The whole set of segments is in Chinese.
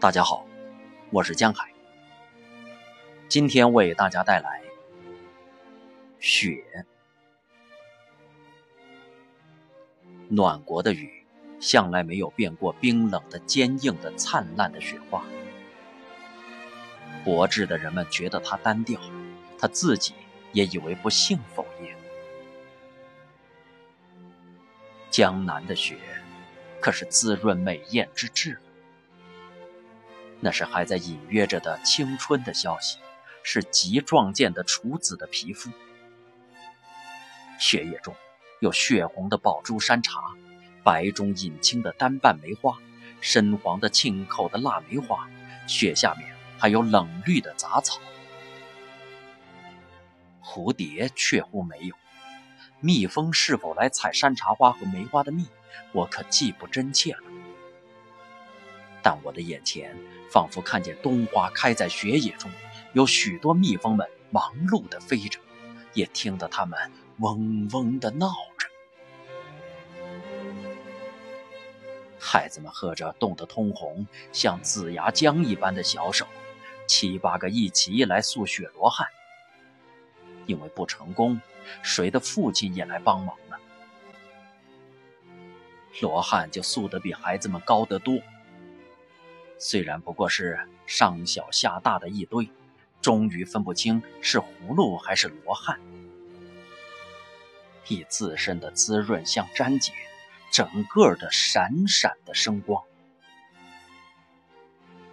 大家好，我是江海。今天为大家带来雪。暖国的雨，向来没有变过冰冷的、坚硬的、灿烂的雪花。博智的人们觉得它单调，他自己也以为不幸否也。江南的雪，可是滋润美艳之至。那是还在隐约着的青春的消息，是极壮健的处子的皮肤。血液中有血红的宝珠山茶，白中隐青的单瓣梅花，深黄的沁口的腊梅花，雪下面还有冷绿的杂草。蝴蝶却乎没有，蜜蜂是否来采山茶花和梅花的蜜，我可记不真切了。但我的眼前仿佛看见冬花开在雪野中，有许多蜜蜂们忙碌地飞着，也听得它们嗡嗡地闹着。孩子们喝着冻得通红、像紫牙浆一般的小手，七八个一起来塑雪罗汉。因为不成功，谁的父亲也来帮忙了。罗汉就塑得比孩子们高得多。虽然不过是上小下大的一堆，终于分不清是葫芦还是罗汉。以自身的滋润相沾结，整个的闪闪的生光。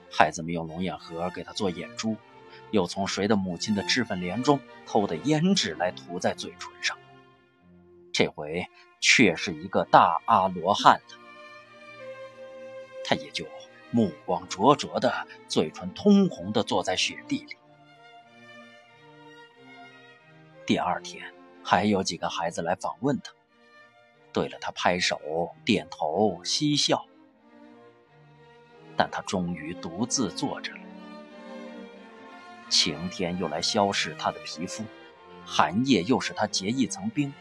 孩子们用龙眼核给他做眼珠，又从谁的母亲的脂粉帘中偷的胭脂来涂在嘴唇上。这回却是一个大阿罗汉了，他也就。目光灼灼的，嘴唇通红的，坐在雪地里。第二天，还有几个孩子来访问他，对了他拍手、点头、嬉笑。但他终于独自坐着了。晴天又来消逝他的皮肤，寒夜又使他结一层冰，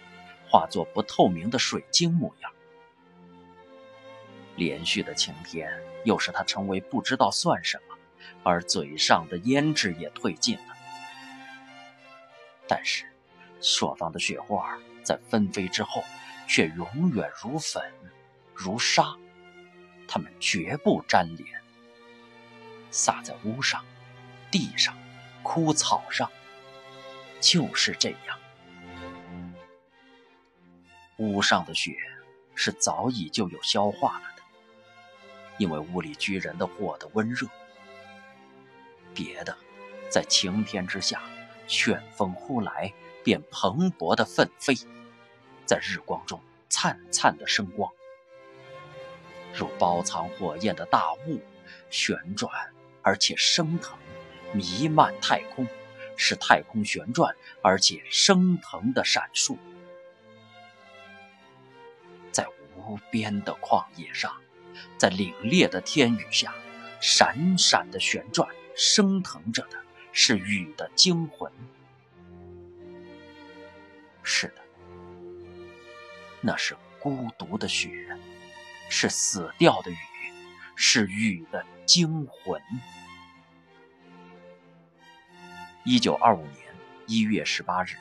化作不透明的水晶模样。连续的晴天，又使他成为不知道算什么，而嘴上的胭脂也褪尽了。但是，朔方的雪花在纷飞之后，却永远如粉，如沙，它们绝不粘连，洒在屋上、地上、枯草上，就是这样。屋上的雪是早已就有消化了。因为屋里居人的火的温热，别的，在晴天之下，旋风呼来，便蓬勃的奋飞，在日光中灿灿的生光，如包藏火焰的大雾，旋转而且升腾，弥漫太空，使太空旋转而且升腾的闪烁，在无边的旷野上。在凛冽的天宇下，闪闪的旋转、升腾着的是雨的精魂。是的，那是孤独的雪，是死掉的雨，是雨的精魂。一九二五年一月十八日。